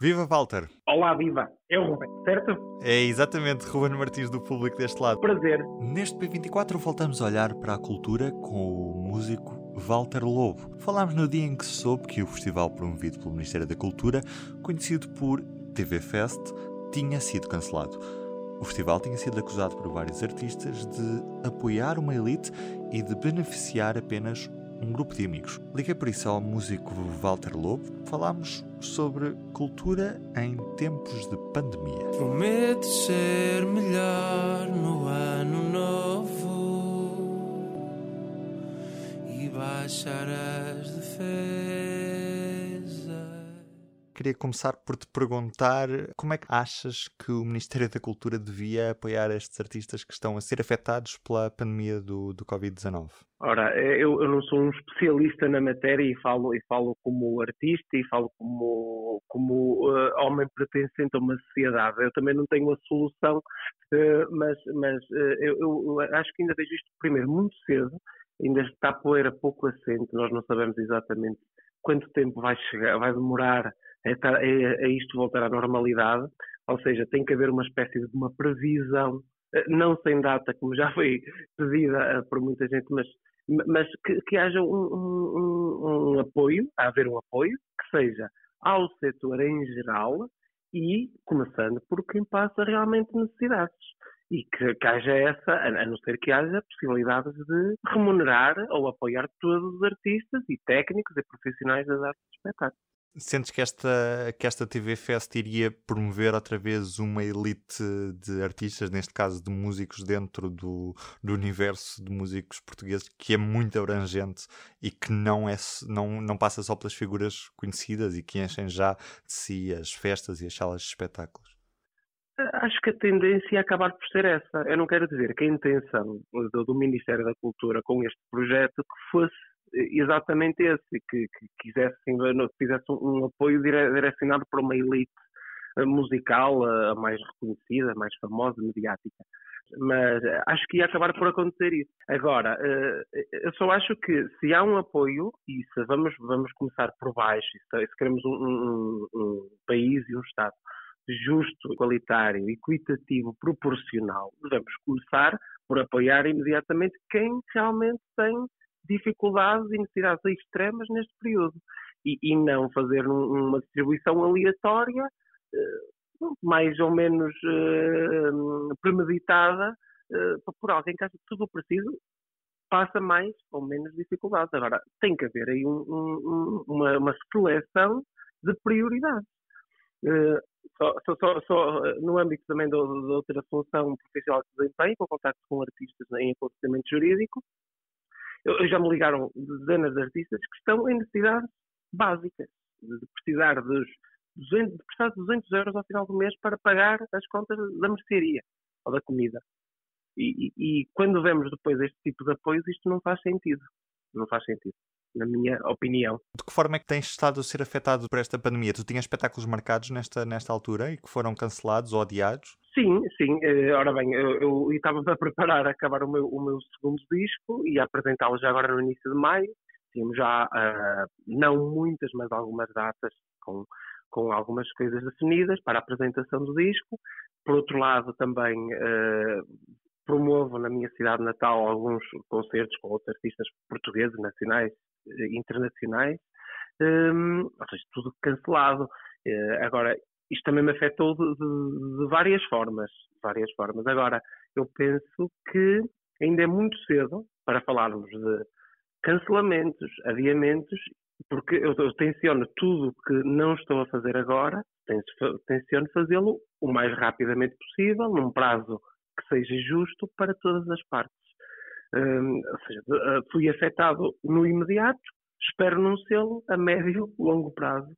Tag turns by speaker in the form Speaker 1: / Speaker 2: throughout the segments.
Speaker 1: Viva Walter!
Speaker 2: Olá, viva! É o Ruben, certo?
Speaker 1: É exatamente Ruben Martins do público deste lado.
Speaker 2: Prazer.
Speaker 1: Neste P24 voltamos a olhar para a cultura com o músico Walter Lobo. Falámos no dia em que se soube que o festival promovido pelo Ministério da Cultura, conhecido por TV Fest, tinha sido cancelado. O festival tinha sido acusado por vários artistas de apoiar uma elite e de beneficiar apenas um grupo de amigos. Liguei por isso ao músico Walter Lobo. Falámos sobre cultura em tempos de pandemia.
Speaker 3: Prometo ser melhor no ano novo e baixar as defesas.
Speaker 1: Queria começar por te perguntar como é que achas que o Ministério da Cultura devia apoiar estes artistas que estão a ser afetados pela pandemia do, do Covid-19?
Speaker 2: Ora, eu, eu, não sou um especialista na matéria e falo, e falo como artista e falo como, como uh, homem pertencente a uma sociedade. Eu também não tenho a solução, uh, mas, mas uh, eu, eu, acho que ainda vejo isto primeiro muito cedo, ainda está a poeira pouco assente, nós não sabemos exatamente quanto tempo vai chegar, vai demorar a, a, a isto voltar à normalidade, ou seja, tem que haver uma espécie de uma previsão não sem data, como já foi pedida por muita gente, mas mas que, que haja um, um, um, apoio, a haver um apoio, que seja ao setor em geral e começando por quem passa realmente necessidades. E que, que haja essa, a não ser que haja possibilidades de remunerar ou apoiar todos os artistas e técnicos e profissionais das artes de espetáculo.
Speaker 1: Sentes que esta, que esta TV Fest iria promover outra vez uma elite de artistas, neste caso de músicos, dentro do, do universo de músicos portugueses, que é muito abrangente e que não, é, não, não passa só pelas figuras conhecidas e que enchem já de si as festas e as salas de espetáculos?
Speaker 2: Acho que a tendência é acabar por ser essa. Eu não quero dizer que a intenção do, do Ministério da Cultura com este projeto que fosse exatamente esse, que, que quisesse, fizesse um, apoio dire, direcionado para uma elite eh, musical a mais reconhecida, mais famosa, mediática. Mas eh, acho que ia acabar por acontecer isso. Agora, eh, eu só acho que se há um apoio, e se vamos, vamos começar por baixo, se, queremos um, um, um país e um Estado justo, igualitário, equitativo, proporcional, devemos começar por apoiar imediatamente quem realmente tem dificuldades e necessidades extremas neste período e, e não fazer um, uma distribuição aleatória, uh, mais ou menos uh, premeditada, uh, por alguém que acha que tudo o preciso passa mais ou menos dificuldades. Agora, tem que haver aí um, um, uma, uma, seleção de prioridades. Só, só, só, no âmbito também da outra função profissional de desempenho, com contacto com artistas em aconselhamento jurídico, eu, já me ligaram dezenas de artistas que estão em necessidades básicas, de precisar dos 200, de prestar 200 euros ao final do mês para pagar as contas da mercearia ou da comida. E, e, e, quando vemos depois este tipo de apoios, isto não faz sentido. Não faz sentido na minha opinião.
Speaker 1: De que forma é que tens estado a ser afetado por esta pandemia? Tu tinhas espetáculos marcados nesta, nesta altura e que foram cancelados ou adiados?
Speaker 2: Sim, sim. Eh, ora bem, eu, estava a preparar a acabar o meu, o meu segundo disco e apresentá-lo já agora no início de maio. Tínhamos já, uh, não muitas, mas algumas datas com, com algumas coisas definidas para a apresentação do disco. Por outro lado, também uh, promovo na minha cidade natal alguns concertos com outros artistas portugueses, nacionais internacionais, um, ou seja, tudo cancelado. Uh, agora, isto também me afetou de, de, de, várias formas, várias formas. Agora, eu penso que ainda é muito cedo para falarmos de cancelamentos, adiamentos, porque eu, eu tenciono tudo que não estou a fazer agora, tenciono fazê-lo o mais rapidamente possível, num prazo que seja justo para todas as partes. Um, ou seja, ah, fui afetado no imediato, espero não sê-lo a médio, longo prazo.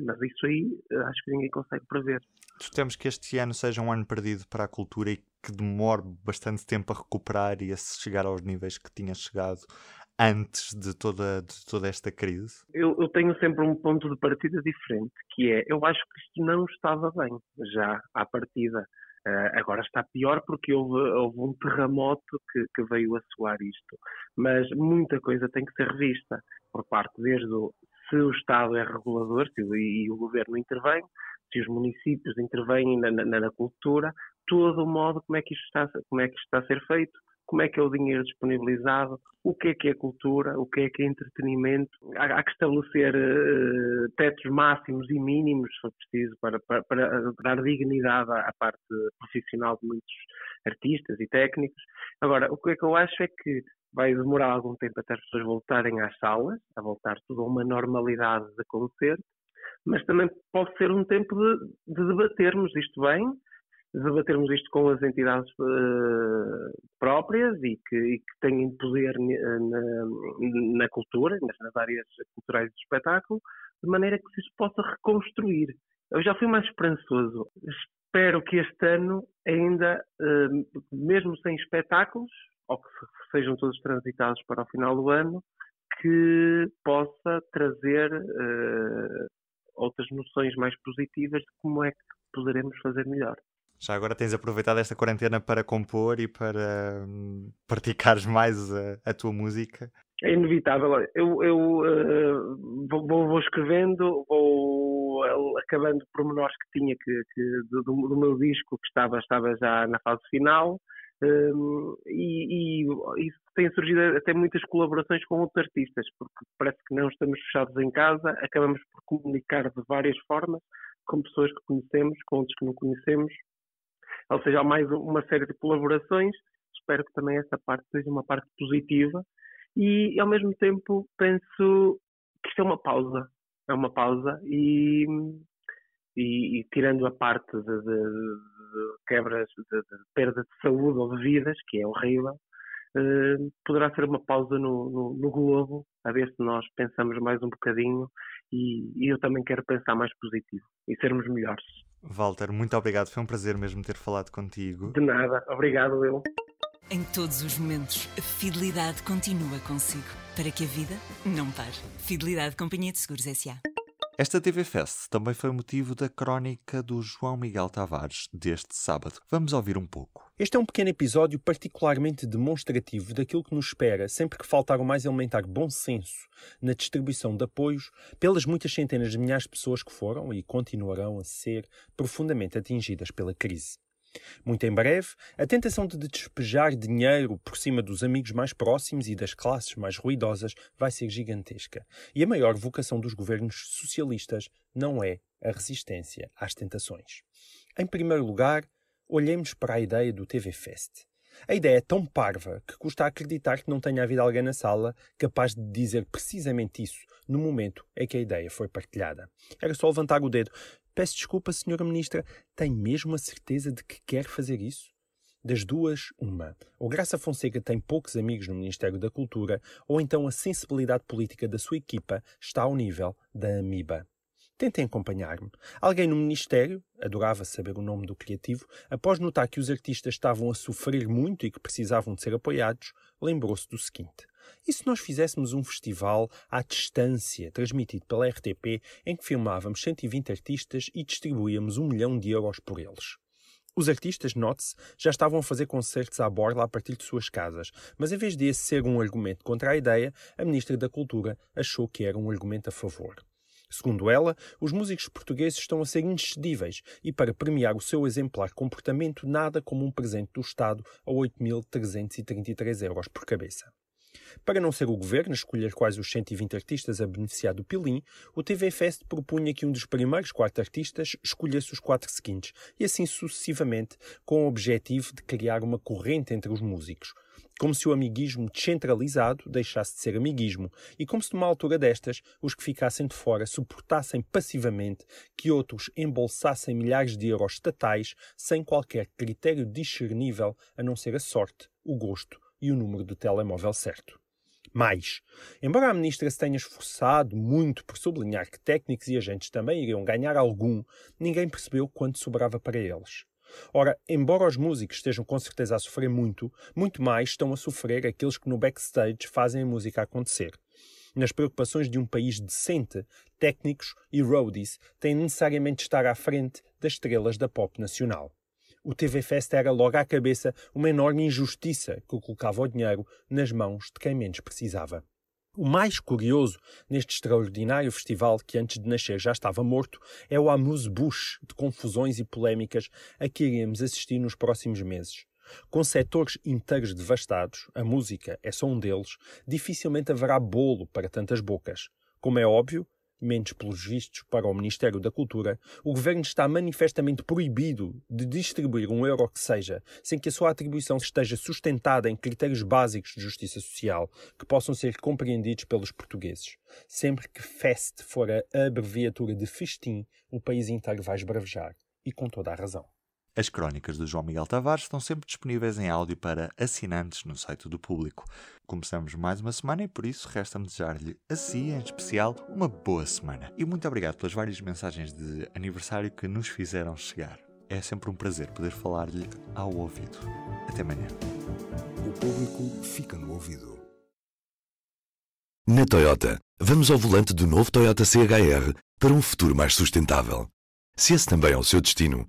Speaker 2: Mas isso aí acho que ninguém consegue prever.
Speaker 1: Temos que este ano seja um ano perdido para a cultura e que demore bastante tempo a recuperar e a chegar aos níveis que tinha chegado antes de toda, de toda esta crise?
Speaker 2: Eu, eu, tenho sempre um ponto de partida diferente, que é, eu acho que isto não estava bem, já à partida. Uh, agora está pior porque houve, houve um terremoto que, que, veio a soar isto. Mas muita coisa tem que ser revista por parte desde o, se o Estado é regulador se, e, o governo intervém, se os municípios intervêm na, na, na, cultura, todo o modo como é que isto está, como é que isto está a ser feito, como é que é o dinheiro disponibilizado, o que é que é cultura, o que é que é entretenimento. Há, há que estabelecer uh, tetos máximos e mínimos, se for preciso, para, para, para dar dignidade à, à, parte profissional de muitos artistas e técnicos. Agora, o que é que eu acho é que vai demorar algum tempo até as pessoas voltarem às salas, a voltar tudo a uma normalidade de concerto, mas também pode ser um tempo de, de debatermos isto bem, debatermos isto com as entidades uh, próprias e que, e que têm poder na, na cultura, nas áreas culturais do espetáculo, de maneira que se possa reconstruir. Eu já fui mais esperançoso. Espero que este ano, ainda, uh, mesmo sem espetáculos, ou que sejam todos transitados para o final do ano, que possa trazer uh, outras noções mais positivas de como é que poderemos fazer melhor.
Speaker 1: Já agora tens aproveitado esta quarentena para compor e para hum, praticares mais a, a, tua música?
Speaker 2: É inevitável. Eu, eu uh, vou, vou, escrevendo, vou acabando pormenores que tinha que, que do, do, meu disco que estava, estava já na fase final. E, e, e tem surgido até muitas colaborações com outros artistas, porque parece que não estamos fechados em casa, acabamos por comunicar de várias formas, com pessoas que conhecemos, com outros que não conhecemos, ou seja, há mais uma série de colaborações. Espero que também essa parte seja uma parte positiva e, ao mesmo tempo, penso que isto é uma pausa. É uma pausa e, e, e tirando a parte de, de, de quebras, de, de, perda de saúde ou de vidas, que é horrível, eh, poderá ser uma pausa no, no, no, globo, a ver se nós pensamos mais um bocadinho e, e eu também quero pensar mais positivo e sermos melhores.
Speaker 1: Walter, muito obrigado. Foi um prazer mesmo ter falado contigo.
Speaker 2: De nada. Obrigado, eu.
Speaker 4: Em todos os momentos, a fidelidade continua consigo. Para que a vida não pare. Fidelidade Companhia de Seguros S.A.
Speaker 1: Esta TV Fest também foi motivo da crónica do João Miguel Tavares deste sábado. Vamos ouvir um pouco.
Speaker 5: Este é um pequeno episódio particularmente demonstrativo daquilo que nos espera sempre que faltar o mais elementar bom senso na distribuição de apoios pelas muitas centenas de milhares de pessoas que foram e continuarão a ser profundamente atingidas pela crise. Muito em breve, a tentação de despejar dinheiro por cima dos amigos mais próximos e das classes mais ruidosas vai ser gigantesca. E a maior vocação dos governos socialistas não é a resistência às tentações. Em primeiro lugar, olhemos para a ideia do TV Fest. A ideia é tão parva que custa acreditar que não tenha havido alguém na sala capaz de dizer precisamente isso no momento em que a ideia foi partilhada. Era só levantar o dedo. Peço desculpa, senhora ministra, tem mesmo a certeza de que quer fazer isso? Das duas, uma. Ou Graça Fonseca tem poucos amigos no Ministério da Cultura, ou então a sensibilidade política da sua equipa está ao nível da Amiba. Tentem acompanhar-me. Alguém no Ministério, adorava saber o nome do criativo, após notar que os artistas estavam a sofrer muito e que precisavam de ser apoiados, lembrou-se do seguinte: e se nós fizéssemos um festival à distância, transmitido pela RTP, em que filmávamos 120 artistas e distribuíamos um milhão de euros por eles? Os artistas, note-se, já estavam a fazer concertos à borla a partir de suas casas, mas em vez de esse ser um argumento contra a ideia, a Ministra da Cultura achou que era um argumento a favor. Segundo ela, os músicos portugueses estão a ser inexcedíveis e, para premiar o seu exemplar comportamento, nada como um presente do Estado a 8.333 euros por cabeça. Para não ser o governo a escolher quais os 120 artistas a beneficiar do Pilim, o TV Fest propunha que um dos primeiros quatro artistas escolhesse os quatro seguintes, e assim sucessivamente, com o objetivo de criar uma corrente entre os músicos, como se o amiguismo descentralizado deixasse de ser amiguismo, e como se numa altura destas os que ficassem de fora suportassem passivamente que outros embolsassem milhares de euros estatais sem qualquer critério discernível a não ser a sorte, o gosto e o número do telemóvel certo. Mais, embora a ministra se tenha esforçado muito por sublinhar que técnicos e agentes também iriam ganhar algum, ninguém percebeu quanto sobrava para eles. Ora, embora os músicos estejam com certeza a sofrer muito, muito mais estão a sofrer aqueles que no backstage fazem a música acontecer. Nas preocupações de um país decente, técnicos e roadies têm necessariamente de estar à frente das estrelas da pop nacional. O TV Fest era logo à cabeça uma enorme injustiça que colocava o dinheiro nas mãos de quem menos precisava. O mais curioso neste extraordinário festival que antes de nascer já estava morto é o amuse-bouche de confusões e polémicas a que iremos assistir nos próximos meses. Com setores inteiros devastados, a música é só um deles, dificilmente haverá bolo para tantas bocas. Como é óbvio, menos pelos vistos para o Ministério da Cultura, o Governo está manifestamente proibido de distribuir um euro que seja, sem que a sua atribuição esteja sustentada em critérios básicos de justiça social que possam ser compreendidos pelos portugueses. Sempre que FEST for a abreviatura de festim, o país inteiro vai esbravejar. E com toda a razão.
Speaker 1: As crónicas do João Miguel Tavares estão sempre disponíveis em áudio para assinantes no site do público. Começamos mais uma semana e por isso resta-me desejar-lhe a si, em especial, uma boa semana. E muito obrigado pelas várias mensagens de aniversário que nos fizeram chegar. É sempre um prazer poder falar-lhe ao ouvido. Até amanhã.
Speaker 6: O público fica no ouvido. Na Toyota, vamos ao volante do novo Toyota CHR para um futuro mais sustentável. Se esse também é o seu destino,